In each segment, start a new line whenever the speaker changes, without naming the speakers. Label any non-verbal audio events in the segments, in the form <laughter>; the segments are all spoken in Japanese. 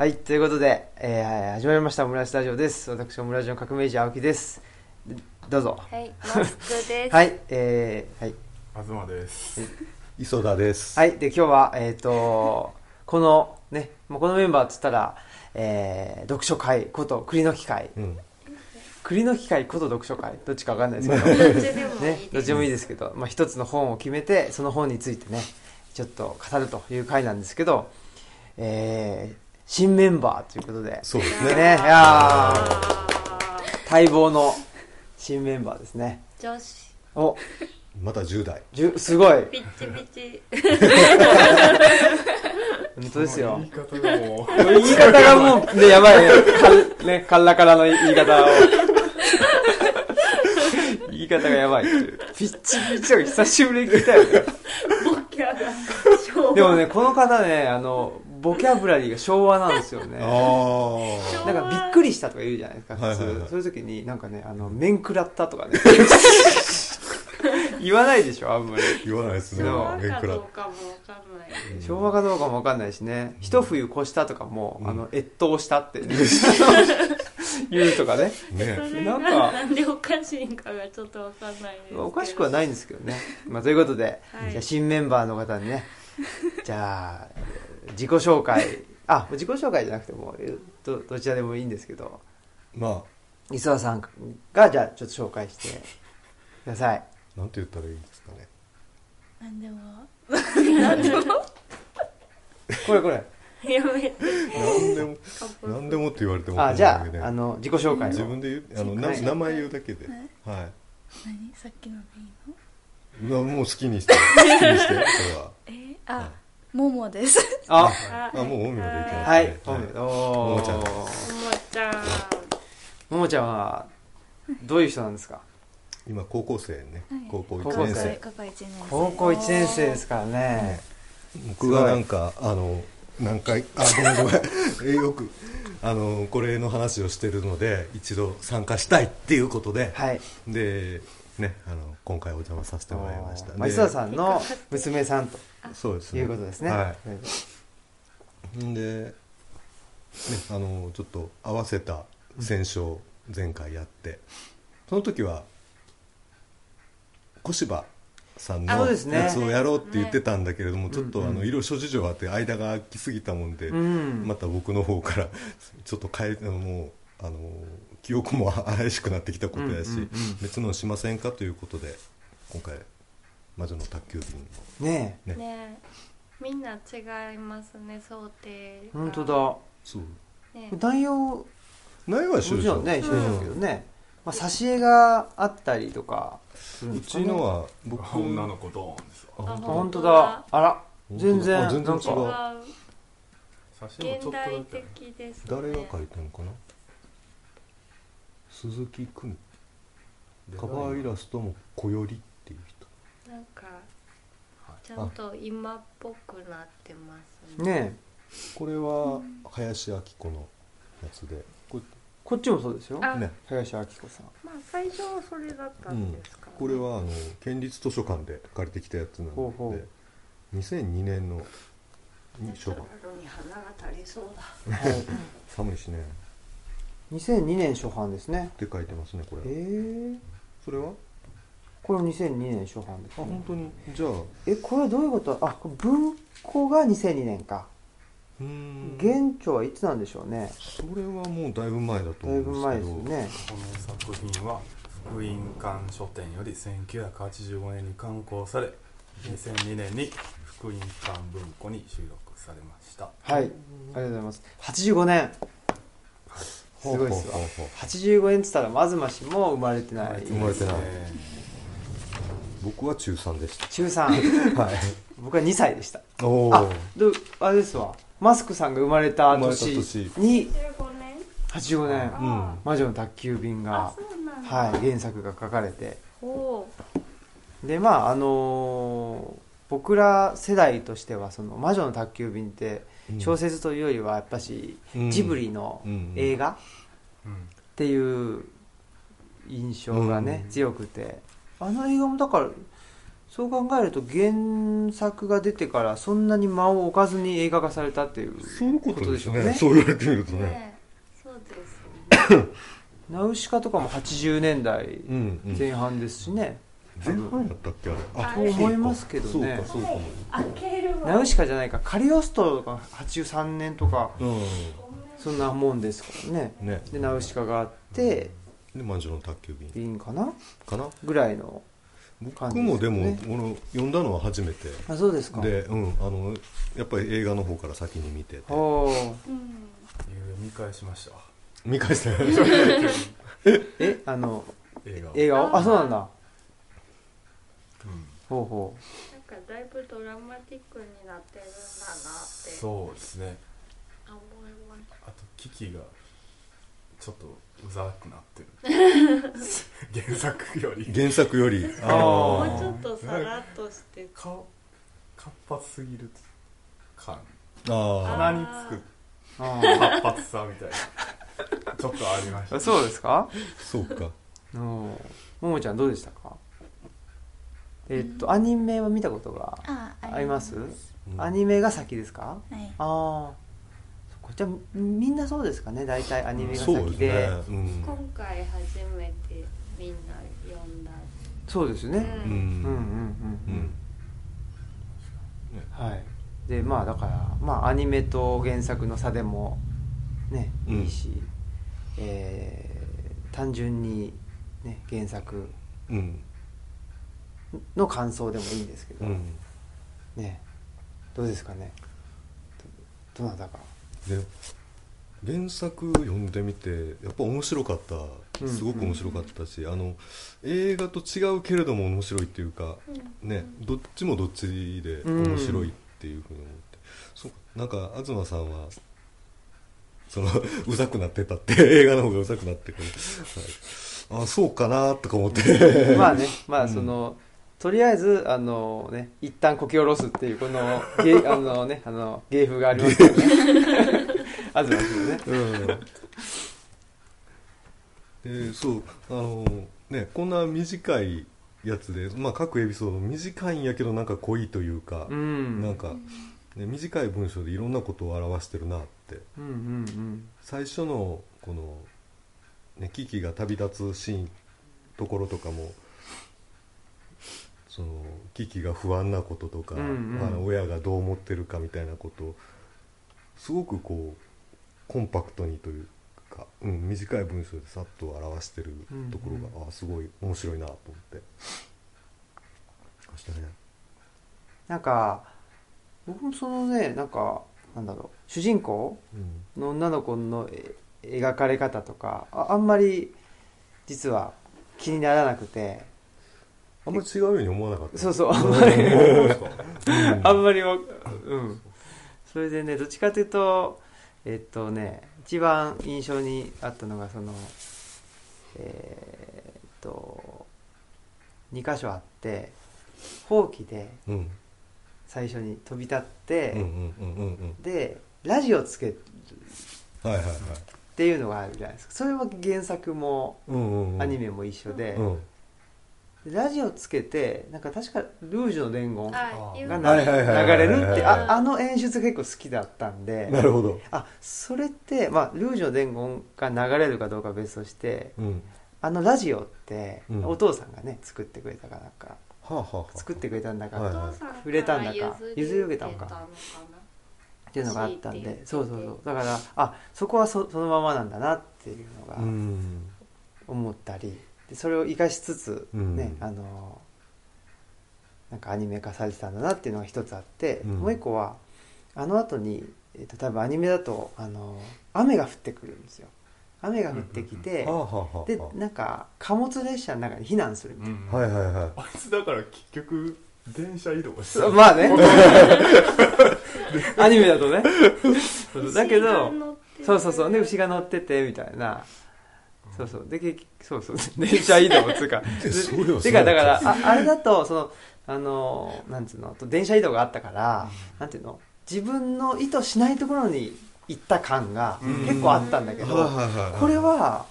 はい、ということで、えー始まりましたオムライスタジオです。私、オムラジオの革命児青木です。でどうぞ。
はい、マスクです。<laughs>
はい、えー、はい。
東です。
磯田です。
はい、で、今日は、えっ、と、この、ね、もうこのメンバーっつったら、えー、読書会こと栗の機会。
うん。
栗の機会こと読書会？どっちかわかんないですけど。<laughs>
どっちでもいいです。
ね、どっちでもいいですけど、まあ、一つの本を決めてその本についてねちょっと語るという回なんですけど、えー新メンバーということで。
そうです
ね。
ね。
いやー。待望の新メンバーですね。
女子、
お。
まだ10代。
じゅすごい。
ピッチピチ。
本当ですよ。
言い方がもう、
言い方がもうねやばいねかねカッラカラの言い方を。言い方がやばいっていう。ピッチピチを久しぶりに聞いたよ。でもね、この方ね、あの、ボキャブラリーが昭和なんですよね。
あ
なんかびっくりしたとか言うじゃないですか、普通。
はいはいはい
そういう時に、なんかね、あの、面食らったとかね。<laughs> 言わないでしょ、あんまり。
言わないですね。
そう
昭和
面食ら
かどうかもわかんない。
昭和かどうかもわかんないしね。一冬越したとかも、
うん
あの、越冬したって、ね、言うとかね。
そ
ね。
れが
なんか
なんでおかしいんかがちょっとわかんないですけど。
おかしくはないんですけどね。まあ、ということで、
はい
じゃあ新メンバーの方にね、じゃあ、自己紹介、あ、自己紹介じゃなくても、えどどちらでもいいんですけど、
ま
磯田さんがじゃあちょっと紹介してください。
あ、なんて言ったらいいんですかね。
なんでも。なんでも？
これこれ。
やめて。
なんでも、なんでもって言われても
あじゃああの自己紹介を。
自分で言う、あの、な
はい
名前言うだけで。は
何？さっきのでいいの？
もう好きにして、好きにして、それは。
え？ーあ、ももです。
あ
あ、
あ、もう、おみまでい。きますね。
はい。
ももちゃん。
ももちゃん。
ももちゃんはどういう人なんですか？
今、高校生ね。
はい。
高校
高
1
校生
年生。
高校一年生。
高校1年生ですからね。
僕がなんかあの何回あごめんごめん。え <laughs> よくあのこれの話をしてるので一度参加したいっていうことで、
はい。
でねあの今回お邪魔させてもらいました。で
まあ磯田さんの娘さんと
そうですね。
いうことですね。
はん。で、ね、あのちょっと合わせた戦勝前回やってその時は小柴さんのやつをやろうって言ってたんだけれども、
ね
ちょっとあのいろいろ諸事情あって間が空きすぎたもんで、
うん。
また僕の方からちょっと変えもうあの記憶も怪しくなってきたことやし、別のしませんかということで今回魔女の宅急便。
ね
ね。
ねみんな違いますね、想定
え
が。
本当だ。
そう。
ね
内容も
内容は一緒でしょ。
ちろんね一緒ですけどね、まあ、挿絵があったりとか。するん
う
ですかね
ちのは僕
女の子ドーンですわ。
あ
あ
あ本当だ。あら。全然
あ全然違う
違う。
写真もちょっと
代
け。
的ですね。
誰が描いたのかな？鈴木久美カバーイラストも小より。っ
なんかちゃんと今っぽくなってますね。
ねえ。
これは林明子のやつで。こ
こっちもそうですよ。
ね。
林明子さん。
まあ最初はそれだったんですか、ね。
これはあの県立図書館で借りてきたやつなので。
ほうほ
2002年のに初版。
に花が足りそうだ。
は <laughs> い
寒いしね。
2002年初版ですね。
って書いてますねこ
え
れ
ー、
それは？
これ2002年初版です、
あ本当に。じゃあ。う
えこれはどういうこと？あ文庫が2002年か。
ーん。
原著はいつなんでしょうね。
それはもうだいぶ前だと
だいぶ
思うん
前です
ですけど。
よね
この作品は福音館書店より1985年に刊行され2002年に福音館文庫に収録されました。
はい。ありがとうございます。85年。すごいですわ。
ほうほうほうほう。
85年っつったらまずましも生まれてない。
生まれてない。
え
僕は中3でし
中3
たはい。
僕は2歳でした。
お
あどあれですわ。マスクさんが生まれた
生まれた
年
年
に
15年。
85年。
うん。
魔女の宅急便
あ
が。はい原作が書かれて。でまああのー僕ら世代としてはその魔女の宅急便って
うん。
小説というよりはやっぱし
うん。
ジブリの
うん。
映画
うん。
っていう印象がね、
うん。
強くてあの映画もだからそう考えると原作が出てからそんなに間を置かずに映画化されたっていう
そういうことで
しょうね。
そう言われてみるとね。
ねそうですね。
ナウシカとかも80年代
うんうん。
前半ですしね、
前半やったっけあれ。あ
と思いますけど
そう
ね
かそうか。も
開ける
ナウシカじゃないか。カリオストロとか83年とか
う
そんなもんですからね。
んね。
でナウシカがあって
で魔女の宅急便。
いいんかな？
かな？
ぐらいの
僕もでもこの読んだのは初めて。
あそうですか。
で、うん、あのやっぱり映画の方から先に見てて。
おー。
うん。
ゆうべ見返しました。わ
見返して <laughs>
えあの
映画を。
映画を？あそうなんだ。
うん。
ほうほ
なんかだいぶドラマティックになってるんだなって。
そうですね。
思います。
あとキキがちょっとうざくなってる。<laughs> 原作より。
原作より。
あー。
もうちょっとさらっとして。
顔活発すぎる感。
あ
鼻につく。活発さみたいな。ちょっとありました。
あそうですか？
あそうか。
うんももちゃんどうでしたか？えっとアニメは見たことが
あ
あります。
うん。
アニメが先ですか？
はい。
ああじゃあみんなそうですかね大体アニメが
そうで
で
ね、うん。
今回初めてみんな読んだ。
そうですね。
うん。
うんうんうん
うん。
うん。はい。でまあだからまあアニメと原作の差でもね
うん。
いいし、えー単純に、ね、原作
うん。
の感想でもいいんですけど、
うん。
ね。どうですかね。どどなたか
で原作読んでみてやっぱ面白かった。
うん。
すごく面白かったし、あの映画と違うけれども面白いっていうか、ねどっちもどっちで面白いっていうふうに思って、そうなんか東さんはその <laughs> うざくなってたって映画の方がうざくなってくる、はい、あそうかなとか思って。
まあね。まあ
うん。
その、とりあえずあのね一旦こき下ろすっていうこの芸 <laughs> あのねあの芸風がありますよね。<laughs> あずま君ね。
うん。でそう。あのねこんな短いやつで、まあ、各エピソード短いんやけどなんか濃いというか、
うん。
なんか、ね、短い文章でいろんなことを表してるなって。
うんうん
最初のこの、ね、キキが旅立つシーンところとかもそのキキが不安なこととか、
うんうん。
あの親がどう思ってるかみたいなことをすごくこうコンパクトにというか、うん、短い文章でさっと表してるところが、
うん
あすごい面白いなと思って。ましたね。
なんか僕もそのねなんかなんだろう主人公
うん
の女の子のえ描かれ方とかああんまり実は気にならなくて
あんまり違うように思わなかった。
そうそう。あんまり。
うん
あんまりわうん。それでねどっちかというとえっとね一番印象にあったのがそのえーっと2箇所あってほうきで
うん。
最初に飛び立って、
うんうんうんうんうん。
でラジオつける。
はいはいはい。
っていうのがあるじゃないですか。それは原作も
うんうんうん。
アニメも一緒で、
うん。
でラジオつけてなんか確かルージュの伝言が流れるって
うん
ああの演出結構好きだったんで。
なるほど。
あそれって、まあ、ルージュの伝言が流れるかどうかは別として
うん。
あのラジオって、
うん。
お父さんがね作ってくれたかなんか
はあはあはあ。
作ってくれたんだか、触れたんだか譲り受けたのか
のかな
っていうのがあったんでそうそうそう。だからあそこはそそのままなんだなっていうのが
うん。
思ったりでそれを生かしつつ、
うん。
ねあのなんかアニメ化されてたんだなっていうのが一つあって、
うん。
もう一個はあの後に、えっと多分アニメだとあの雨が降ってくるんですよ。雨が降ってきて、でなんか貨物列車の中に避難するみたいな、
うん
はいはいはい。
あいつだから結局電車移動して
まあね。<laughs> アニメだとね。<laughs> だけどそうそうそう。で牛が乗っててみたいなそうそう。で結局そうそう。<laughs> 電車移動つうか。<laughs> てかだからああれだとそのあのなんつうの電車移動があったから、なんていうの？自分の意図しないところに行った感が
うん。
結構あったんだけど、これは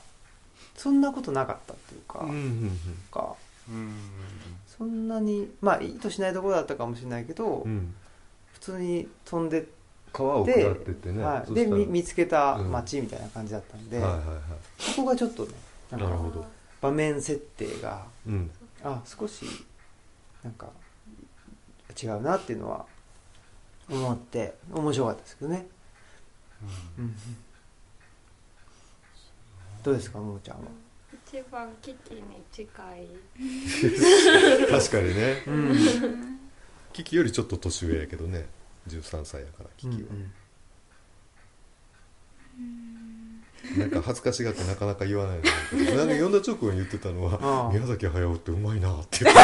そんなことなかったっていうか、か。
うん。
そんなにまあ意図しないところだったかもしれないけど、
うん。
普通に飛んでっ
川を下
て、
ってってね、
で見見つけた街みたいな感じだったんで、そこがちょっとねな
るほど。
場面設定が
うん。
あ少しなんか違うなっていうのは思って面白かったですけどね、うん。うんどうですかももちゃんは、
一番危機に近い。<laughs>
確かにね。
うん。
キキよりちょっと年上やけどね13歳やからキキは、なんか恥ずかしがってなかなか言わないの <laughs> なんか呼んだ直後に言ってたのは宮崎駿ってうまいなって。言っ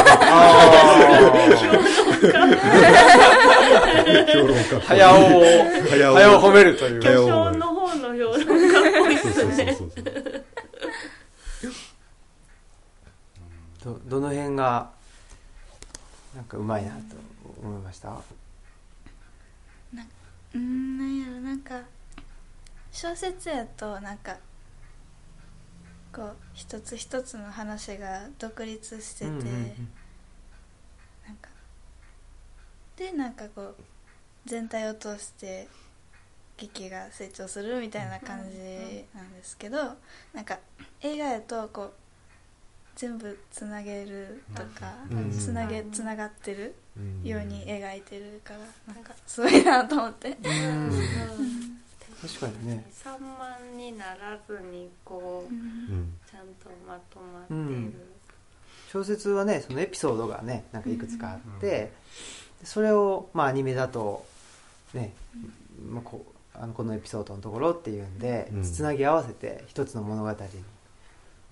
て評論家。
早尾を
早尾
早尾を褒めるという。
巨匠の方の評論家っぽい
そうそうそう
ですね。
そう
どどの辺がなんかうまいなと思いました？
うんなんやろなんか小説やとなんかこう一つ一つの話が独立してて、
うんうんうん。
なんかでなんかこう全体を通して劇が成長するみたいな感じなんですけどなんか映画やとこう全部つなげるとか
うん
つなげつながってる
うん
ように描いてるからなんかすごいなと思って。
うん。確かにね。
散漫にならずにこう
うん
ちゃんとまとまって
うん。
る、
小説はねそのエピソードがねなんかいくつかあって、それをまあアニメだとね、まあ、こうあのこのエピソードのところっていうんで、
うん。
つなぎ合わせて一つの物語に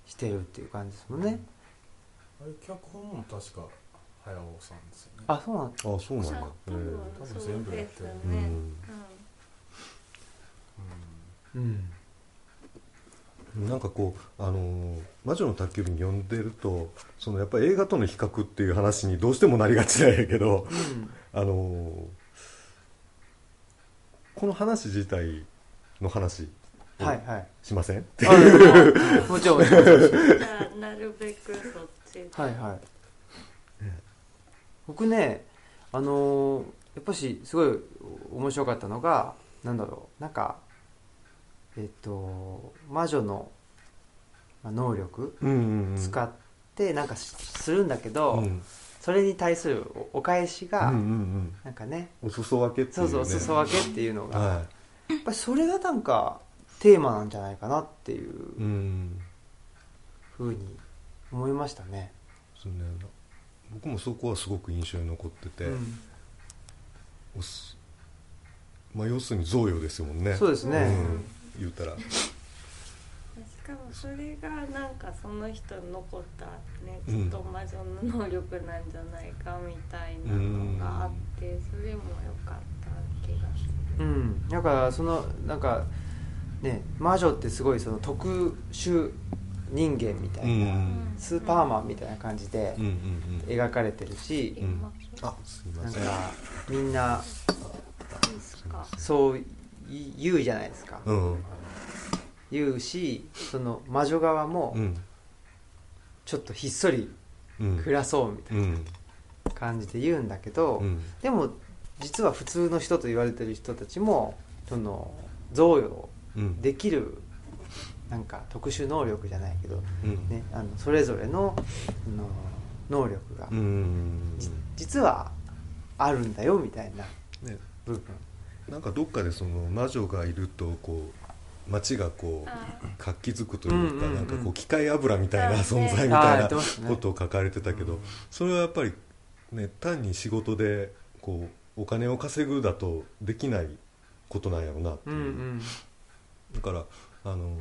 してるっていう感じですもんね、
あれ脚本も確か早尾さんですよね。
あそうなん
あそうなんだ。
多分
多分全部やってる
そうですよね、
うん。
なんかこう、あのー魔女の宅急便読んでるとそのやっぱり映画との比較っていう話にどうしてもなりがちなんやけど、あのーこの話自体の話
うん、はいはい。
しません？
あもちろんもちろん
なるべくそっち。で
はいはい僕ねあのーやっぱしすごい面白かったのがなんだろうなんかえっと魔女のまあ能力使ってなんかしするんだけど、
うん。
それに対するおお返しが、
うんうんうん。
なんかね。
お裾分けっていね。
そううそうお裾分けっていうのが、
は
やっぱりそれがなんかテーマなんじゃないかなっていうふうに思いましたね、
そうね僕もそこはすごく印象に残ってて、
うん。
おすまあ要するに贈与ですもんね。
そうですね、
うん。言うたら。
しかもそれがなんかその人に残ったね
うん。
きっと魔女の能力なんじゃないかみたいなのがあってそれも良かった気がする。
うん、だからそのなんかね魔女ってすごいその特殊人間みたいな、
うん。
スーパーマンみたいな感じで描かれてるし、
うん。
今
あすいません。
なんかみんなそう言うじゃないですか、
うん。
言うしその魔女側も
うん。
ちょっとひっそり
うん。
暮らそうみたい
うん
な感じで言うんだけど、
うん。
でも実は普通の人と言われてる人たちもその贈与
うん。
できるなんか特殊能力じゃないけど、
うん。
ね、あのそれぞれのあの能力が、実はあるんだよみたいな。
ね。
部分
なんかどっかでその魔女がいるとこう街がこう
あ
活気づくというか、なんかこう機械油みたいな
あ
存在みたいなことを書かれてたけど、それはやっぱりね単に仕事でこうお金を稼ぐだとできないことなんやろうなっていう、だからあの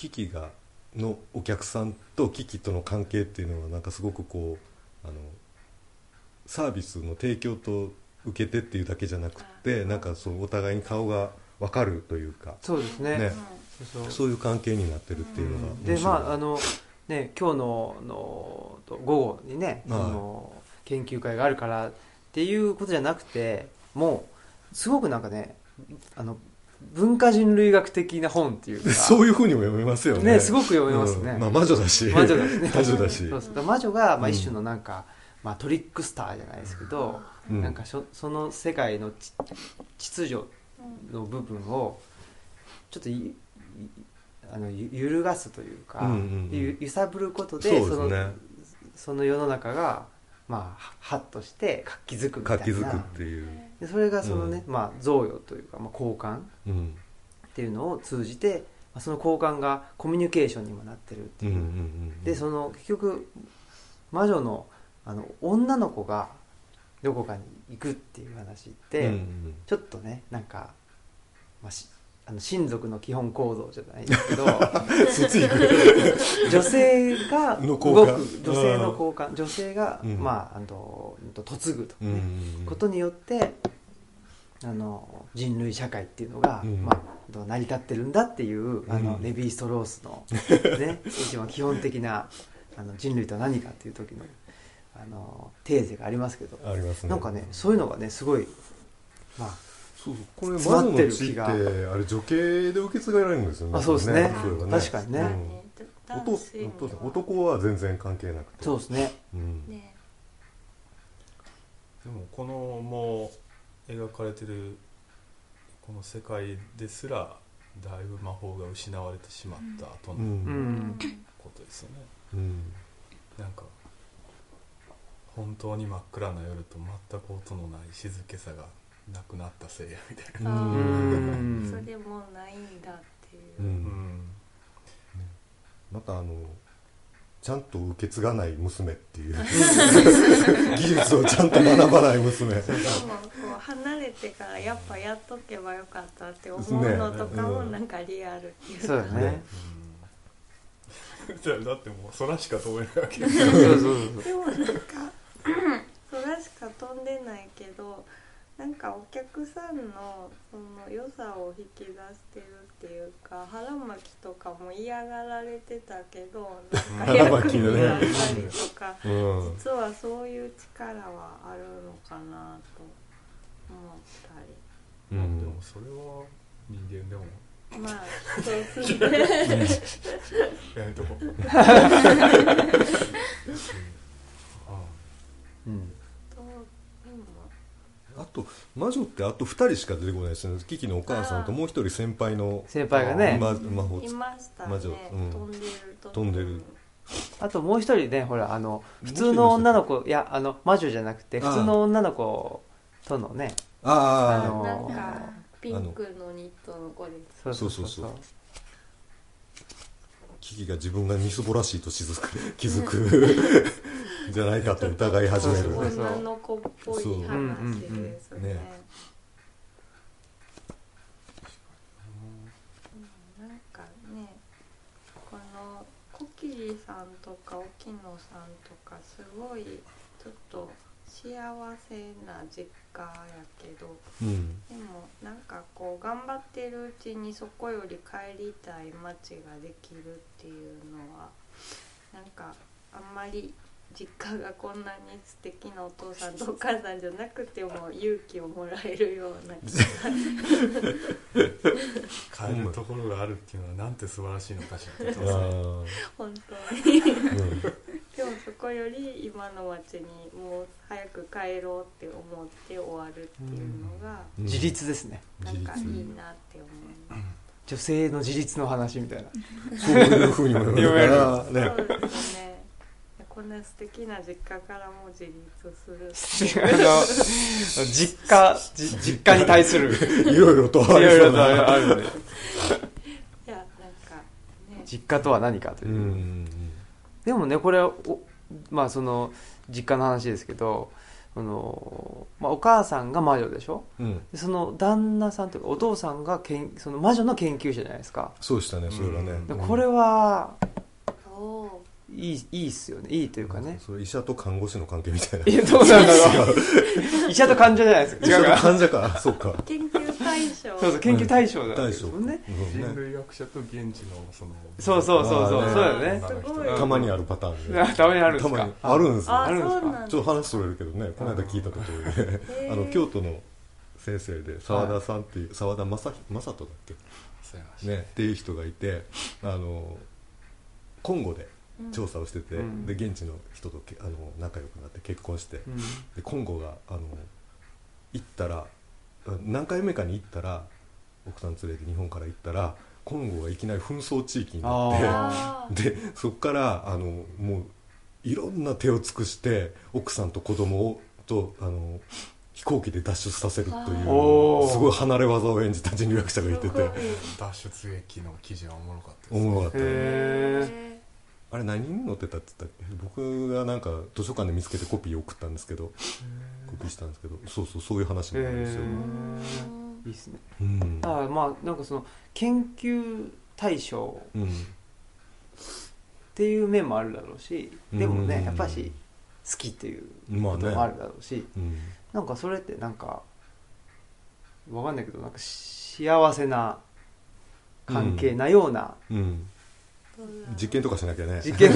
キキがのお客さんとキキとの関係っていうのはなんかすごくこうあのサービスの提供と受けてっていうだけじゃなくてなんかそうお互いに顔が分かるというか
そうですね。
ね。
そう。そう
いう関係になってるっていうのが
で
面白い。
まああのね今日ののと午後にね、
はい。
その研究会があるからっていうことじゃなくてもうすごくなんかねあの文化人類学的な本っていうか <laughs>
そういうふうにも読めますよね。
ねすごく読めますね。
うん。まあ、魔女だし。
魔女だしね。<laughs>
魔女だし。
そうそう。魔女が、まあ、
うん。
一種のなんか、まあ、トリックスターじゃないですけど、
うん。
なんかそその世界のち秩序の部分をちょっとあのゆ揺るがすというか、
うんうんうん。
ゆ揺さぶることで
ね。
のその世の中が、まあ、はっとして活気づくみたいな。
活気づくっていう、
でそれがそのね、まあ、贈与というか、まあ、交換
うん。
っていうのを通じて、まあ、その交換がコミュニケーションにもなってるっていう、
うんうんうん、
でその結局魔女のあの女の子がどこかに行くっていう話って、
うんうん。
ちょっとねなんか、まあ、しあの親族の基本構造じゃないですけど <laughs> 女性が
の
動く女性の交換。女性が、
うん。
まああの嫁ぐと、
うんうん
ことによってあの人類社会っていうのが、
うん。
まあ、どう成り立ってるんだっていうあの、
うん
レヴィ・ストロースの、<laughs> ね、一番基本的なあの人類とは何かっていう時のあのテーゼがありますけど、
ありますね。
なんかねそういうのがねすごい、まあ、
そうそうこれ
詰まってる
魔女の血ってあれ女系で受け継がれるんですよね
あそうですね。
それは
確かにね。
うん。お父お父さん男は全然関係なくて。
そうですね。
うん。
ね。
でもこのもう描かれてるこの世界ですらだいぶ魔法が失われてしまった後のことですよね、
うん。
なんか本当に真っ暗な夜と全く音のない静けさがなくなったせいやみたいな。
それもないんだっていう。う、
うん。ん
またあのちゃんと受け継がない娘っていう。<laughs> 技術をちゃんと学ばない娘。
でもこう離れてからやっぱやっとけばよかったって思うのとかもなんかリアルっていうか、
そうだね。
ね
うん。だってもう空しか飛べないわけ
でもなんか <laughs> 空しか飛んでないけどなんかお客さんのその良さを引き出してるっていうか腹巻きとかも嫌がられてたけど <laughs> なんか役
腹巻きね。
になったりとか、
うん。
実はそういう力はあるのかなと思ったり。
うん。
でもそれは人間でも
まあそうで。す <laughs> ね
やめとこう。<laughs> あ。
うん
あと魔女ってあと2人しか出てこないですね。キキのお母さんともう一人先輩の
先輩がね。
ま魔法
いましたね。
魔女。うん。
飛んでると
飛んでる。
あともう一人ねほらあの普通の女の子いやあの魔女じゃなくて普通の女の子とのね
ああ
あの
なんかピンクのニットの子です。
そう。そうそう
そうそうキキが自分がみすぼらしいと <laughs> 気づく気づくじゃないかと疑い始める。
女の子っぽい話ですね。
ん
かねこのコキリさんとか沖野さんとかすごいちょっと幸せな実家やけど
うん。
でもなんかこう頑張ってるうちにそこより帰りたい街ができるっていうのはなんかあんまり実家がこんなに素敵なお父さんとお母さんじゃなくても勇気をもらえるような気が
帰るところがあるっていうのはなんて素晴らしいのかしら。
本当に。
うん
でもそこより今の街にもう早く帰ろうって思って終わるっていうのが
うん。
自立ですね。
なんかいい
自
なって思います。
女性の自立の話みたいな。
立 <laughs> そういうふうにも読めるから。
そ
ね。
うですね。こんな素敵な実家からも自立する。
あの実家じ実家に対する。<laughs>
いろいろとあり
いろい
やなんかね。
実家とは何かという。う、
ん
でもねこれはおまあその実家の話ですけどあの、まあ、お母さんが魔女でしょ？
うん。
でその旦那さんというかお父さんがけんその魔女の研究者じゃないですか。
そうでしたねそれはね。
でこれは
お
いいいいっすよね。いいというかね。
それ医者と看護師の関係みたいな。い
やどうなんだろ <laughs> う。医者と患者じゃないですか。
医者
違うか。
と患者か。そうか。
研究対象。
そうそう研究対象だ
大将
もんね。
人
うん。ね
類学者と現地のその。
そうそうそうそう。そうだよね。
たまにあるパターン。<laughs>
たまにあるんですか？
たまに。あるんですよ。
あ
あるんですか。
ちょっと話それるけどね。この間聞いたところで。あの京都の先生で澤田さんっていう澤田正正人だっけ？ね、っていう人がいてあのコンゴで調査をしてて、
うん。
で現地の人とけあの仲良くなって結婚して、
うん。
でコンゴがあの行ったらあ何回目かに行ったら奥さん連れて日本から行ったらコンゴがいきなり紛争地域になってでそこからあのもういろんな手を尽くして奥さんと子供をとあの飛行機で脱出させるというすごい離れ技を演じた人力車がいてて。
脱出劇の記事はおもろかったです
おもろかった
へえ
あれ何に載ってたって言ったっけ？僕がなんか図書館で見つけてコピー送ったんですけどコピーしたんですけどそうそうそういう話になるんですよ、
いいっすね。
うん。
だからまあなんかその研究対象
うん。
っていう面もあるだろうしでも
うん。
ねやっぱし好きっていう
まあね。
こともあるだろうし
うん。
なんかそれってなんかわかんないけどなんか幸せな関係なような
うん実験とかしなきゃね。
実験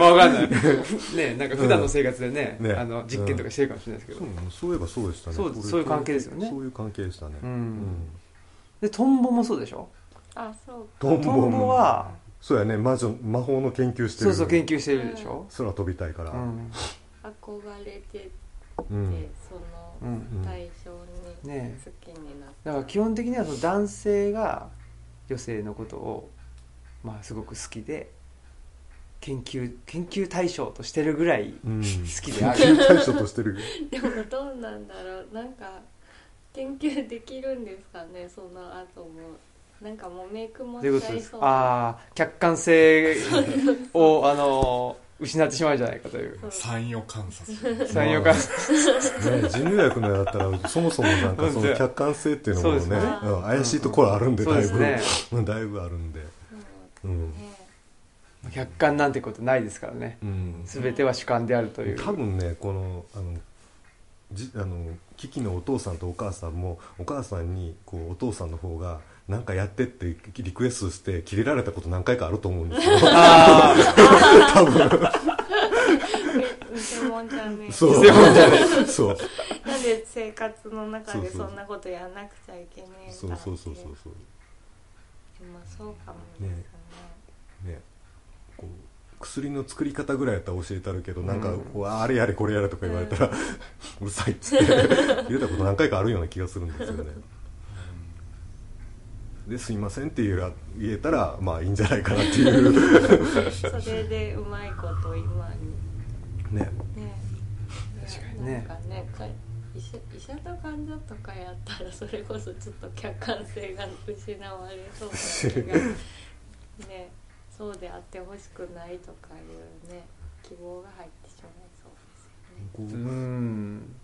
わかんない。<laughs> ねなんか普段の生活でね,、
うん。ね。
あの実験とかしてるかもしれないですけど、
そうそういえばそうでしたね。
そうそういう関係ですよね。
そういう関係でしたね。
うん。でトンボもそうでしょ？
あそう
トン
トンボは
そうやね。魔女魔法の研究してる。
そうそう研究してるでしょ、
空飛びたいから。
うん。
憧れてて、
うん。
そ
うん。
の対象に
ね
好きになっ
だから基本的にはその男性が女性のことをまあすごく好きで研究研究対象としてるぐらい
うん。
好きである。
研究対象としてる <laughs>
でもどうなんだろう。なんか研究できるんですかね。その後も。なんかもうメイクも
どういうことです
しちゃいそう
ああ客観性をあの失ってしまうんじゃないかという。
産業観察。
産業観
ね人類学のやったらそもそもなんかその客観性っていうのもね
そうです
ね。
うん怪しいところあるんで
そう
だいぶ。
ですね
うんだいぶあるんでうん。
ね
客観なんてことないですからね。
うん。
全ては主観であるという。
多分ねこのあのじあのキキのお父さんとお母さんもお母さんにこうお父さんの方が何かやってってリクエストしてキレられたこと何回かあると思うんですよ。
あ <laughs>
偽物じゃねえ。
そう。
偽物じゃね
そう。
なんで生活の中で
そ
んなことやらなくちゃいけねえんだ
そうそうそうそうそう。
まあそうかもですね
ねこう薬の作り方ぐらいやったら教えてあるけど、なんかこうあれやれこれやれとか言われたら、う <laughs> るさいっつって。<laughs> 言うたこと何回かあるような気がするんですよね。ですいませんって言え言えたらまあいいんじゃないかなっていう。<laughs>
それでうまいこと今に。
ね。
ね。
確かにね。
なんかねか医者医者と患者とかやったらそれこそちょっと客観性が失われそうな気が。ねそうであってほしくないとかいうね希望が入ってしまいそうですよね。
こう
うん。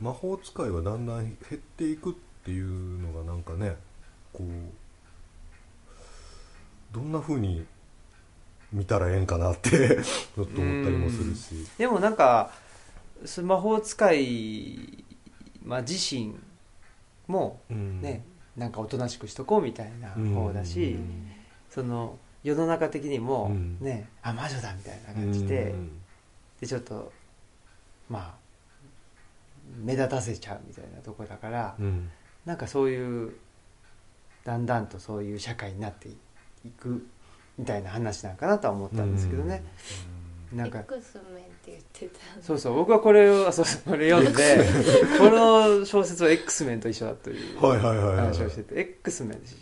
魔法使いはだんだん減っていくっていうのがなんかねこうどんな風に見たらええんかなって <laughs> ちょっと思ったりもするし。
でもなんかスマホ使い、まあ、自身も
うん。
ね、なんかおとなしくしとこうみたいな方だし、
うん。
その世の中的にも
うん。
ね、あ魔女だみたいな感じで,、
うん。
でちょっとまあ目立たせちゃうみたいなところだから、
うん。
なんかそういうだんだんとそういう社会になっていくみたいな話なんかなとは思ったんですけどね、なんかそうそう僕はこれをそうそうこれ読んで <laughs> この小説は X メンと一緒だという
はいはいはいはい。
話をしてて X メン。知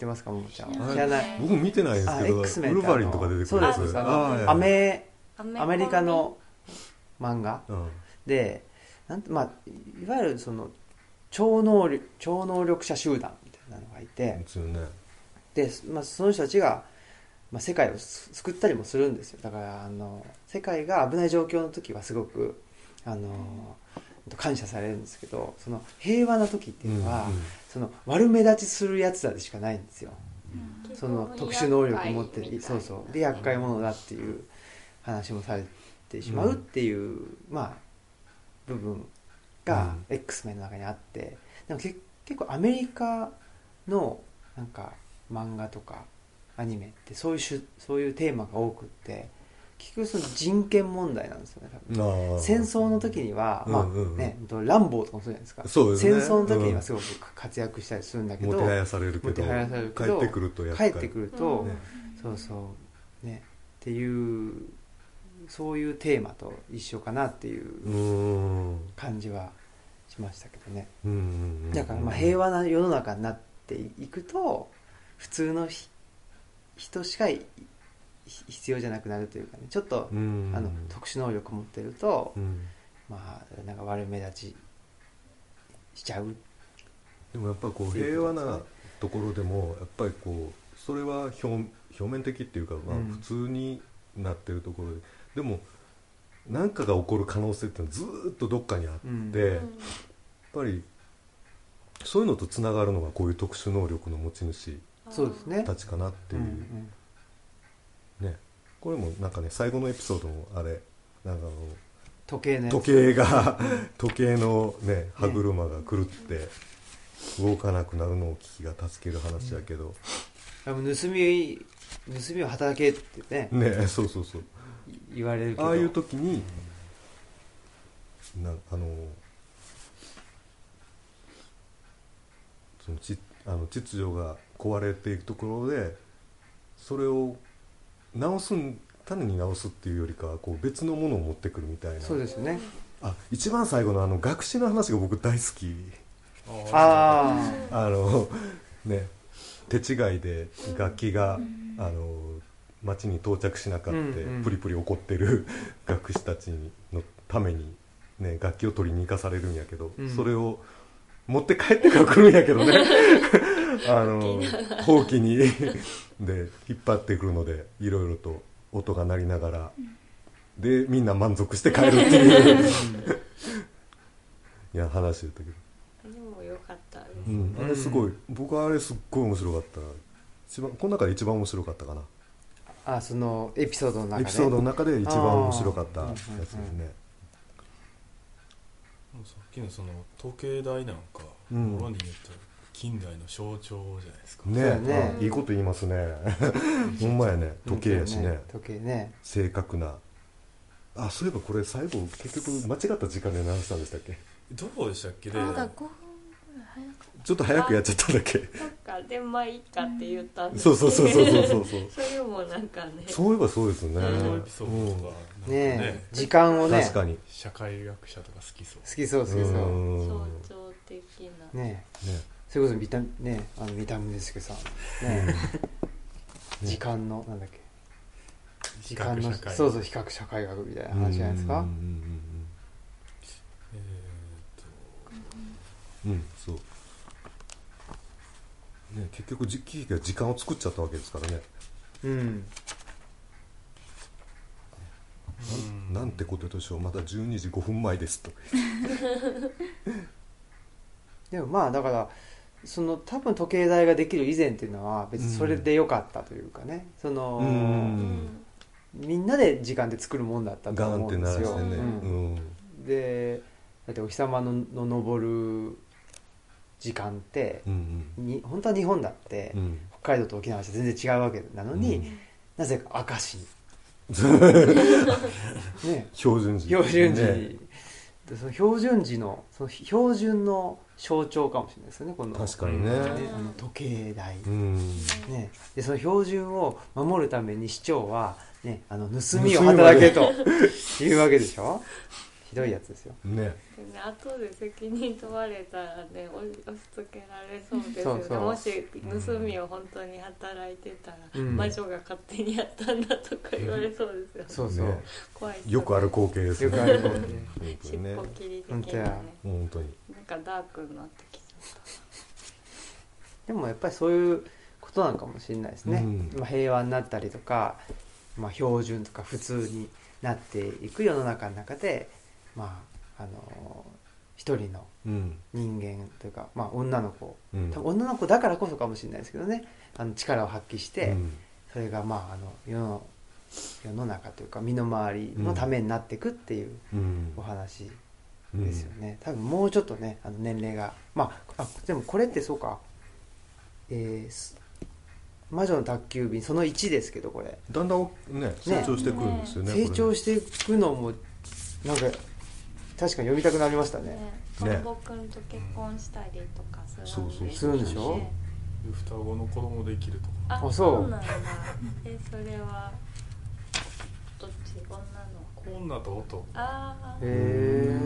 ってますかももちゃん？は
あ
知らない。
僕見てないんですけ
あ
ど
X メン
ウルヴァリンとか出てくるやつ
そうですあの
あー
アメ
アメ
リカの漫画？
うん。
でなんてまあいわゆるその超能力超能力者集団みたいなのがいて。
で
まあ、その人たちが、まあ、世界をす救ったりもするんですよ。だからあの世界が危ない状況の時はすごくあの感謝されるんですけどその平和な時っていうのは、その悪目立ちするやつらでしかないんですよ。その特殊能力を持ってるそうそう。で厄介者だっていう話もされてしまうっていう、まあ部分が
う
X メンの中にあってでもけ結構アメリカのなんか漫画とかアニメってそういうそういうテーマが多くって結局その人権問題なんですよね戦争の時には、まあ
うんうん。うん
ね、ランボーとかもそうじゃないですか。
そうですね。
戦争の時にはすごく活躍したりするんだけど、
もてはやされるけど
もてはやされるけど
帰ってくるとやっ
帰
ぱり。
ってくると、
うん。
ね。
そうそうねっていうそういうテーマと一緒かなっていう感じはしましたけどね。
うんうんうん
だからまあ平和な世の中になっていくと普通のひ人しか必要じゃなくなるというかね。ちょっと、
うん。
あの特殊能力持ってると、
うん。
まあなんか悪目立ちしちゃう。
でもやっぱこう平和なところでもやっぱりこうそれは表表面的っていうか、まあ
うん、
普通になってるところで。でも何かが起こる可能性ってのはずーっとどっかにあって、
うん。
やっぱりそういうのとつながるのがこういう特殊能力の持ち主
そうですね。
たちかなっていうこれもなんかね最後のエピソードもあれなんかあの
時計のやつ。
時計が <laughs> 時計のね歯車が狂って動かなくなるのを危機が助ける話やけど、
あの盗み盗みを働けってね。
ねそうそうそう。
言われるけど。
ああいう時になあのそのちあの秩序が壊れていくところでそれを直すん種に直すっていうよりかはこう別のものを持ってくるみたいな。
そうですよね。
あ一番最後のあの学士の話が僕大好き。
あ
あのね手違いで楽器が、あの町に到着しなかった、
うんうん。
プリプリ怒ってる <laughs> 学士たちのために、ね、楽器を取りに行かされるんやけど、
うん。
それを持って帰ってから来るんやけどねあのほうきに <laughs> で引っ張ってくるのでいろいろと音が鳴りながら、でみんな満足して帰るっていう。<laughs> いや話言ったけど。
あれも良かったです、
うん、あれすごい、僕はあれすっごい面白かった。一番この中で一番面白かったかな。
ああそのエピソードの中で？
エピソードの中で一番面白かったやつですね。
さっきのその時計台なんか、
うん。
もろに言ったら近代の象徴じゃないですか、
ね
ね。
あいいこと言いますね。ほんまやね。時計やしね。
時計ね。
正確な。あそういえばこれ最後結局間違った時間で鳴らしたんでしたっけ？
どうでしたっけ？ね
なんか5分ぐらい早かっ
ちょっと早くやっちゃっただけ？
そっかでまあいいかって言ったんです
そうそうそうそうそうそうそう。<laughs>
それもなんかね。
そういえばそうですね。
このエピソードとか、なんか
ね。
ね
時間をね。
確かに。
社会学者とか好きそう。
好きそう好きそう。
うん。
象徴的な。
ね
ね
それこそビタねあの三田宗介さんね。
うん。
時間のなんだっけ。時
比
間の
較社会。
そうそう比較社会学みたいな話じゃないですか？
うんうんうん
え
うん。うんそう。ね結局実機が時間を作っちゃったわけですからね。
うん。
ーと
なんてことでしょう。まだ12時5分前ですと。<laughs>
でもまあだからその多分時計台ができる以前っていうのは別にそれでよかったというかね、その、
うん。
うん
みんなで時間で作るもんだったと思うんですよ、
ね。
う
うん。ん
でだってお日様のの昇る時間って
うん
に本当は日本だって、
うん。
北海道と沖縄じゃ全然違うわけなのに、
うん。
なぜか明石 <laughs> ね。
標準時。
標準時、
ね
でその標準時のその標準の象徴かもしれないですよねこの
確かにね。
ねあの時計台、
うん。
ね、でその標準を守るために市長は、ね、あの盗みを働けというわけでしょ？ひどいやつですよ。
ね。
後で責任問われたらね押し付けられそうですよね。
そうそう。
もし盗みを本当に働いてたら、
うん。
魔女が勝手にやったんだとか言われそうですよね。
そうそう、
ね。
怖い人
よくある光景です
よ
ね
くある光景。<laughs>
尻尾切り的
本当や。
なね
本当に
かダークになってきちゃっ
でもやっぱりそういうことなのかもしれないですね、
うん。
まあ、平和になったりとか、まあ、標準とか普通になっていく世の中の中でまああの一人の
うん。
人間というか、まあ、女の子。
うん。
多分女の子だからこそかもしれないですけどね。あの力を発揮して、
うん。
それがまああの世の世の中というか身の回りのためになっていくっていう
うん。
お話
うん
ですよね、多分もうちょっとねあの年齢が。まああでもこれってそうか。えーす魔女の宅急便その1ですけどこれ。
だんだんね成長してくるんですよね
成長していくのもなんか確かに読みたくなりましたね。
ね。
ね。
トンボくんと結婚したりとかするんですよね。
そうそう
するんでしょ？
で双子の子供できるとか。
あ
あそう。
そうなんだ。えそれは女
と男
ああ
へえ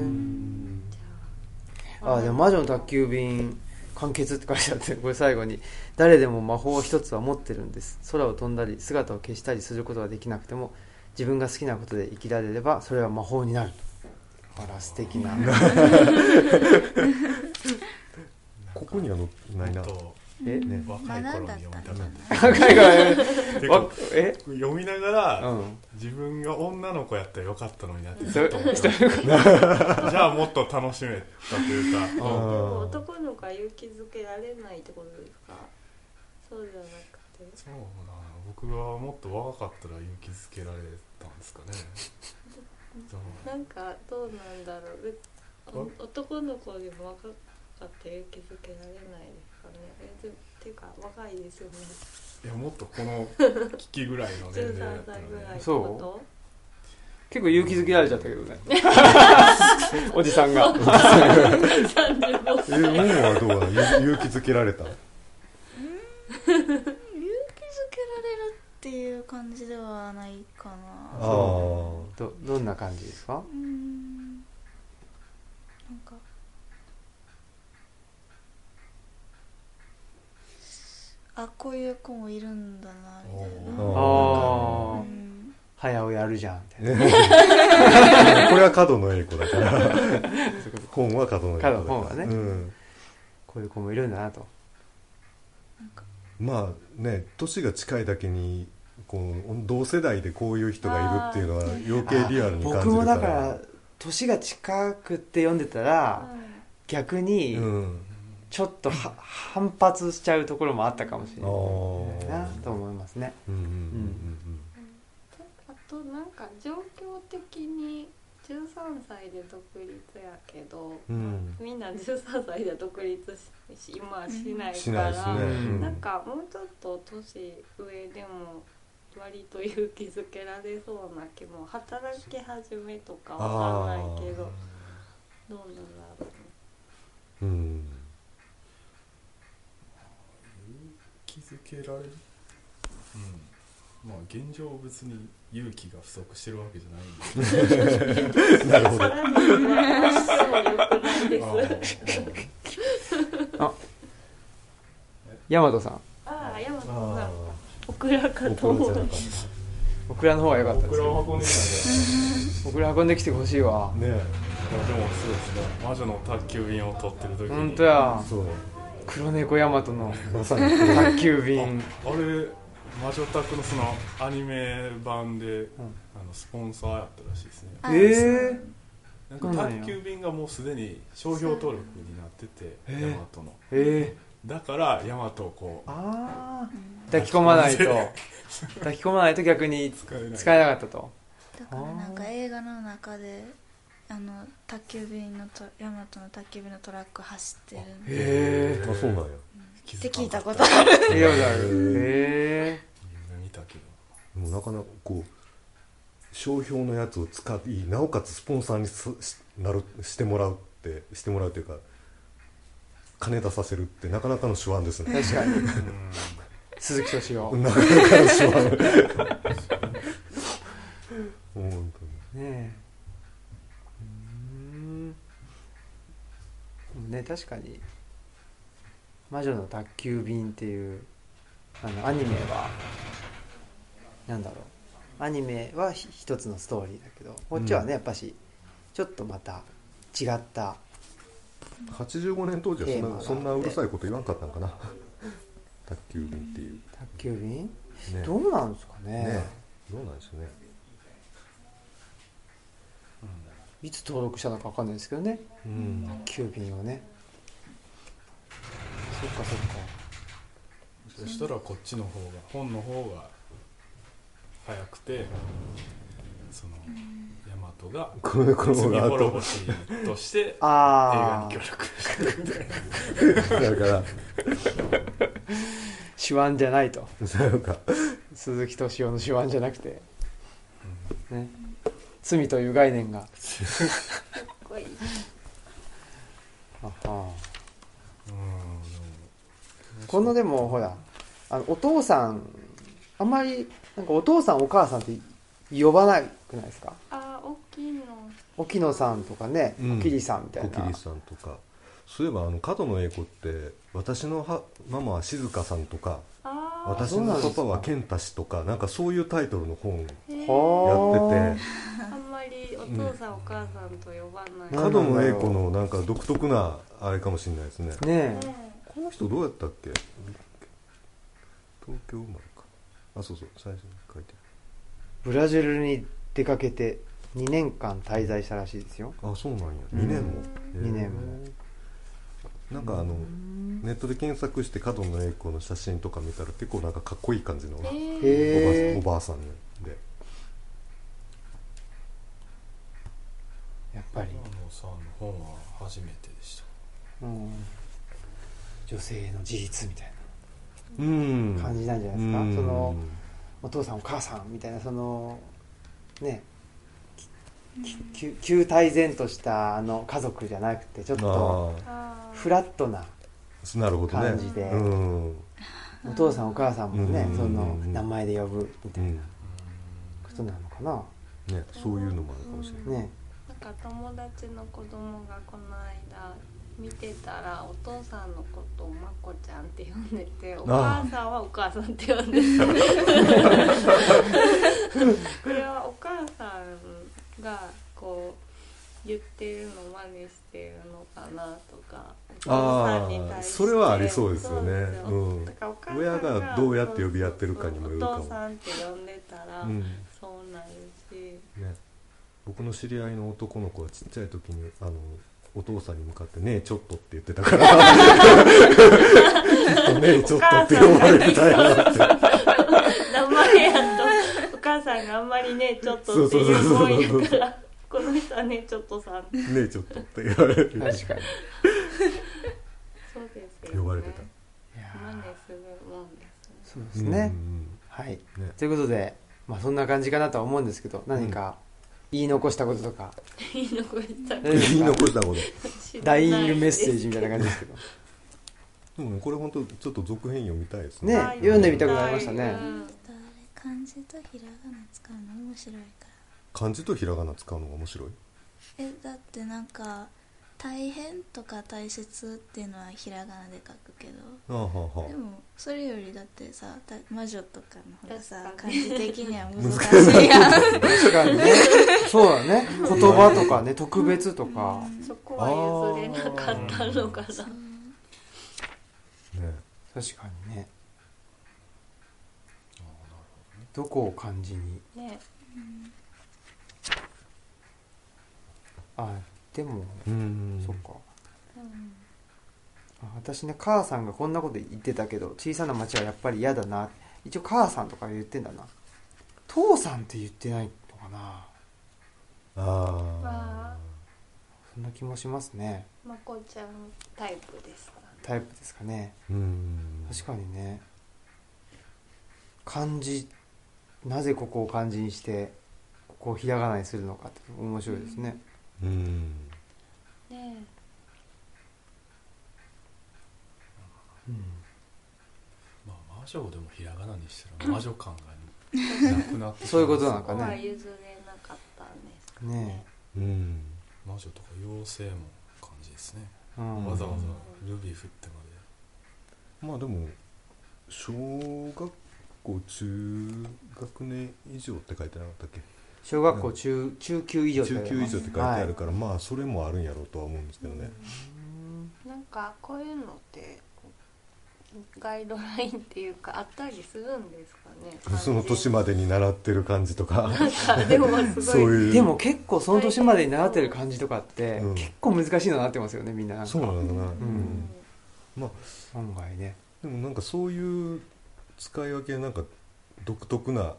あ。
あでも魔女の宅急便完結って書いてあってこれ最後に誰でも魔法一つは持ってるんです。空を飛んだり姿を消したりすることができなくても自分が好きなことで生きられればそれは魔法になるあら素敵な。<laughs>
ここには載ってないな。
と
え
ね。
若い頃に読みた。か <laughs> っ
海外わ
てか
え
読みながら、
うん。
自分が女の子やったらよかったのになって
ど
ずっと思って
ど
じゃあもっと楽しめたというか。
男の子は勇気づけられないってことですか？そうじゃなくて。
そうだな。僕がもっと若かったら勇気づけられたんですかね。<laughs>
なんかどうなんだろう。男の子でも若かったら勇気づけられないですかねっていうか若いですよね。
いやもっとこの危機ぐらいの年齢だ
13
ったら
歳ぐらいって
ね
そう。
こと
結構勇気づけられちゃったけどね。<laughs> おじさんが。
35
えモモはどうなのゆ勇気づけられた？
勇気づけられるっていう感じではないかな。
あ
どどんな感じですか？
うんかあこういう子もいるんだなみたいな。
あ
うん。
早をやるじゃん。みたいな
これは角野栄子だから。本は角野栄子だから。
角本はね。
うん、
こういう子もいるんだなと。
まあね年が近いだけにこう同世代でこういう人がいるっていうのは余計リアルに感じ
僕も
るから。
だから年が近くって読んでたら逆に
うん
ちょっとは反発しちゃうところもあったかもしれないなと思いますね。
あとなんか状況的に13歳で独立やけど、
うん。うん
みんな13歳で独立し今はしない
し
から、
ね、
うん。
なんかもうちょっと年上でも割と勇気づけられそうな気も働き始めとかわかんないけどどうなんだろうね。
うん
気づけられる。うん。まあ現状別に勇気が不足してるわけじゃないんで。<laughs>
なるほど。
さらに言わしてもよくないです
大和さん。
ああ山田さん。
あ
オクラか
あ
と思う
オクラの方が良かったです
僕らを運んできたんで
オクラ運んできてほしいわ。
ね
いやでもそうですね。魔女の宅急便を取ってる時に。
本当や。
そう
黒猫大和の
まさに
宅急便。
あれ魔女宅のそのアニメ版で、あのスポンサーやったらしいですね。
あ
ええ
なんか
そうなんや。
宅急便がもうすでに商標登録になっててヤマトの。
ええ
だからヤマトをこう
ああ抱き込まないと。<laughs> 抱き込まないと逆に
使えない。
使えなかったと。
だからなんか映画の中であの宅急便のとヤマトの宅急便のトラック走ってるんで。
へ
あそうなんや。
気
って聞いたことある。
えようだる。へ
夢見たけど
もうなかなかこう商標のやつを使いなおかつスポンサーにすしなるしてもらうってしてもらうというか金出させるってなかなかの手腕です
え
ね。
確かに
うん。
鈴木敏夫ね
なかなかの手腕 <laughs> 本
えうんもね確かに「魔女の宅急便」っていうあのアニメはなんだろう。アニメはひ一つのストーリーだけどこっちはね、
うん。
やっぱしちょっとまた違った。
当に85年当時はそんなそんなうるさいこと言わんかったんかな。<laughs> 宅急便っていう。
宅急便、
ね。
どうなんですかね。
ね。どうなんでしょうね
いつ登録したのか分かんないですけどね。
うん。
宅急便をね。そっかそっか。
そしたらこっちの方が本の方が早くてそのヤマトが罪滅ぼしとして映画
ああ
に協力して
だから。
手腕じゃないと。
なんか。
鈴木敏夫の手腕じゃなくて、ね、罪という概念が。
かっこいい
あ。は
うん。
このでもほらあのお父さんあんまりなんかお父さんお母さんって呼ばなくないですか？
あ大きいの。
沖野さんとかね
うん。
おきりさんみたいな、
小桐さんとか。そういえばあの角野栄子って私のはママは静香さんとか
ああ
私のパパは健太氏とかなんかそういうタイトルの本や
は
ってて。
あんまりお父さん、お母さんと呼ばない、
うん。
角野栄子のなんか独特なあれかもしれないですね。
ねえ。
この人どうやったっけ？東京生まれか。あそうそう最初に書いて
ブラジルに出かけて2年間滞在したらしいですよ。
あそうなんや。
うん。
2年も？
二年も
なんかあのネットで検索して角野栄子の写真とか見たら結構なんかかっこいい感じのおばおばあさんで。
やっぱり、
天野さんの本は初めてでした。
うん、女性の自立みたい
うん。
な感じなんじゃないですか、
うん。
そのお父さんお母さんみたいなそのねきき旧体然としたあの家族じゃなくてちょっとフラットな感じで。
うん。
お父さんお母さんもね
うん
その
うん
名前で呼ぶみたいな
うん
ことなのかな。
ねそういうのもあるかもしれない。
ね。
なんか友達の子供がこの間見てたらお父さんのことをまこちゃんって呼んでてお母さんはお母さんって呼んでて <laughs> これはお母さんがこう言ってるの真似してるのかなとかお父さんに対して。
それはありそうですよね。
そう
ん。親がどうやって呼び合ってるかにもよるかも。
お父さんって呼んでたら、
うん。
そうなるし。
ね、僕の知り合いの男の子はちっちゃい時にあのお父さんに向かって「ねえちょっと」って言ってたからずっとねえちょっとって呼ばれてたよって。
名前やと。お母さんがあんまりねちょっとっていうもんやからこの人はねちょっとさん「
ねえちょっと」って言われる。
確かに。
そうですよ、ね、
呼ばれてた。
いや
真似するもんです
そうですね、
うん。
はい。
ね。
ということで、まあ、そんな感じかなとは思うんですけど何か言い残したこととか、
言い残した
え
言い残したこと。
ダイイングメッセージみたいな感じですけど。<laughs>
でもねこれ本当ちょっと続編読みたいですね。
ね
はい。
読んでみたくなりましたね。
うん。
漢字とひらがな使うの面白いから
漢字とひらがな使うのが面白い？
えだってなんか大変とか大切っていうのはひらがなで書くけど。
ああはあは。
でもそれよりだってさた魔女とかの方がさ漢字的には難しいやん。
確かにね。<laughs> そうだね。言葉とかね特別とか。
そこは譲れなかったのかな。
ね。
確かにね。どこを漢字に？
ね
あでも
うん。
そっか。
うん。
あ私ね母さんがこんなこと言ってたけど小さな町はやっぱり嫌だな。一応母さんとか言ってんだな。父さんって言ってないのかな。
あ
あ。
そんな気もしますね。
まこちゃんタイプですか
タイプですかね。
ーうん。
確かにね。漢字なぜここを漢字にしてここをひらがなにするのかって面白いですね。
うん
ね
うん。
まあ魔女でもひらがなにしたら魔女感がなくなって
そういうことなの
ここは
かね
譲れなかったんですか
ね
うん。
魔女とか妖精も感じですね、
え、うん、
わざわざルビー振ってまで。
まあでも小学校中学年以上って書いてなかったっけ？
小学校中中級以上って書
中級以上って書いてあるから、まあそれもあるんやろうとは思うんですけどね、
なんかこういうのってガイドラインっていうかあったりするんですかね？<laughs>
その年までに習ってる感じとか。
でもすごい。
そういう。
でも結構その年までに習ってる漢字とかって
うん。
結構難しいのになってますよねみんな。なんか。
そうなのかな、
ん。
まあ。
案外ね。
でもなんかそういう使い分けなんか独特な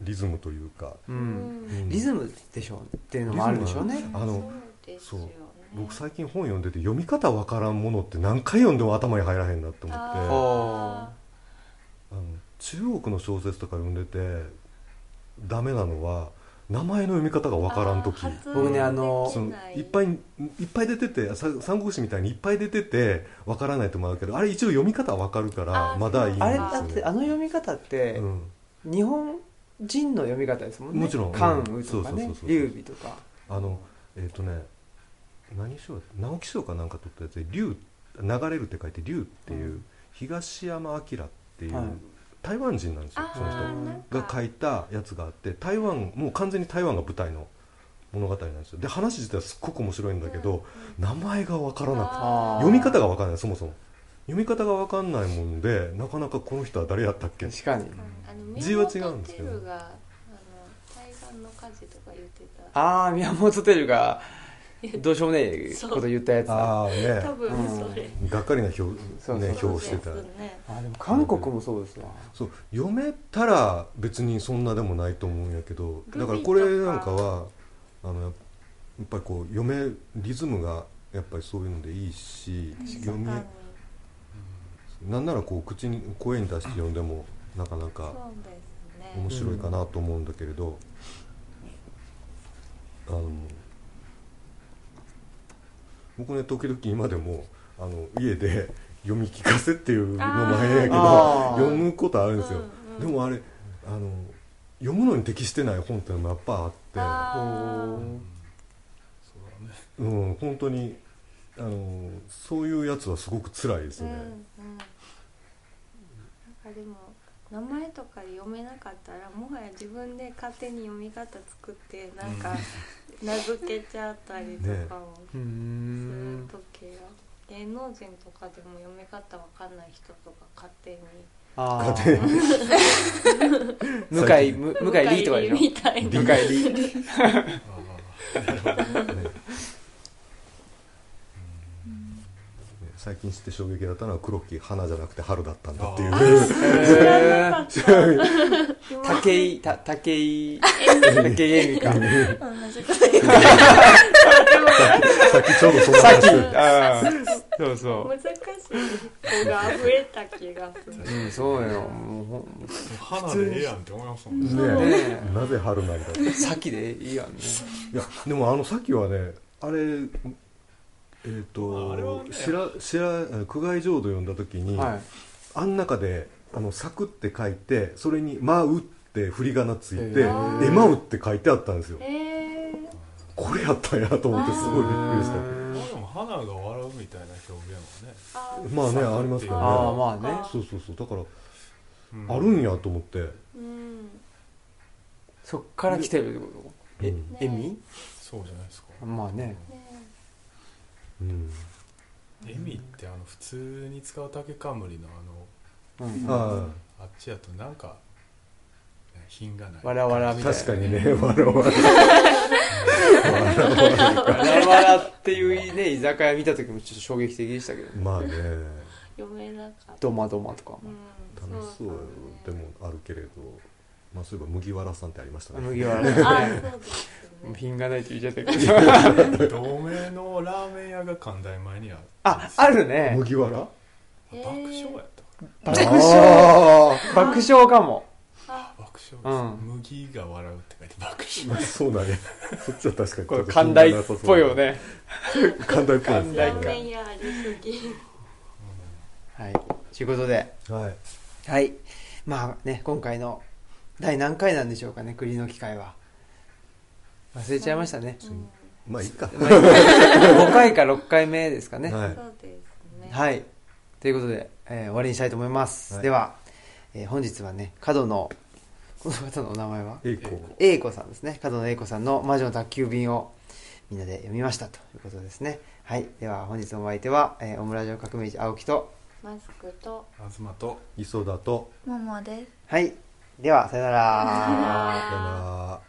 リズムというか、
う
うん。ん
リズムでしょうっていうのもあるでしょうね。
あの
そう
僕最近本読んでて読み方わからんものって何回読んでも頭に入らへんなって思って。
あ
中国の小説とか読んでてダメなのは名前の読み方がわからん時。
僕ねあの
その
い
っぱいいっぱい出ててさ三国志みたいにいっぱい出ててわからないと思うけどあれ一応読み方はわかるからまだいいんですよ、ね、
あれだってあの読み方って、
うん。
日本人の読み方ですもんね。
もちろん。
関羽とかね劉備とか。
あのえっ、とね何賞直木賞かなんか取ったやつで「龍」流れるって書いて「龍」っていう、
うん。
東山明っていう、
はい。
台湾人なんですよ
あ
その人。が書いたやつがあって台湾もう完全に台湾が舞台の物語なんですよ。で話自体はすっごく面白いんだけど、名前が分からなくて読み方が分からないそもそも読み方が分かんないもんでなかなかこの人は誰やったっけ？
確かに。
字は違うんですけど。
あ
ああ宮本照がどうしようもねえこと言ったやつだ。
ああね。
多分それ、
がっかりな表,、ね、表してた。
ね。
あでも韓国もそうですわ。
そう読めたら別にそんなでもないと思うんやけどだからこれなんかはあのやっぱりこう読めリズムがやっぱりそういうのでいいし読みなんならこう口に声に出して読んでもなかなか面白いかなと思うんだけれど、あの僕ね時々今でもあの家で読み聞かせっていうのも変やけど読むことあるんですよ、
うんうん。
でもあれあの読むのに適してない本っていうのもやっぱあって。
うん
そうだね
うん本当にあのそういうやつはすごく辛いですね、
うんかでも名前とかで読めなかったらもはや自分で勝手に読み方作ってなんか名付けちゃったりとかも
う。ー
する
ん
時が、芸能人とかでも読み方わかんない人とか勝手に。
あ
勝手
あ
に
向井む向井リーとかでしょ。
みたいな。
向井リ <laughs> ー
最近知って衝撃だったのは黒木花じゃなくて春だったんだっていう。
武井た武井武井絵美か
同じこと言う
さっきちょうどその
さっき
話
そうそ
難しい子が溢れた気がする
ううんそうよ
花でええやんって思いますもんね
なぜ春なんだ
先でいいやんね
やでもあのさっきはねあれえっ、と
あれはね。
白白苦外浄土読んだ時に、
はい。
あん中で「あの咲く」って書いてそれに「舞う」って振り仮名ついて
へ「ー。
え舞う」って書いてあったんですよ。
えー、
これやったんやと思ってすごいびっくりした。
まあでも花が笑うみたいな表現はね。
あ
まあねありますよね。
ああまあね。
そうそうそう。だから、
うん。
あるんやと思って。
うん。
そっから来てるってこと？え
うん。
エミ？
そうじゃないですか。
まあね
ね
うん。
エミってあの普通に使う竹冠のあの
うん。
あ
あっちやとなんかね品がない。
わらわら
あ
みたいな。
確かにね。わらわら
わらわらっていうね居酒屋見た時もちょっと衝撃的でしたけどね
まあね
読めなかった
ドマドマとかも
うん
楽しそうでもあるけれどまあそういえば麦わらさんってありましたね
麦わらね品がないって言っちゃったけど
同名のラーメン屋が関大前にある。
ああるね。
麦わら？
爆笑やった。か
爆笑。
あ <laughs>
爆笑かも。
爆笑です、
う
麦が笑うって書いて爆笑。
あ <laughs> そうだね。そっちは確かに
これ寛大っぽいよね。
寛大っぽい。
寛大か
ラーメン屋ありすぎ
はい。ということで。
はい。
はい。まあね今回の第何回なんでしょうかね栗の機会は忘れちゃいましたね、
うん
まあいいか
まあ5回か6回目ですかね
はい
そうですね
はい。ということで、えー終わりにしたいと思います。
はい
では、えー本日はね、角野、この方のお名前は？
栄光
英子さんですね。角野英子さんの魔女の宅急便をみんなで読みましたということですね。はい。では本日のお相手は、えーオムラジオ革命児青木と、
マスクと
東と
磯田と
ももです
はい。では、さよなら。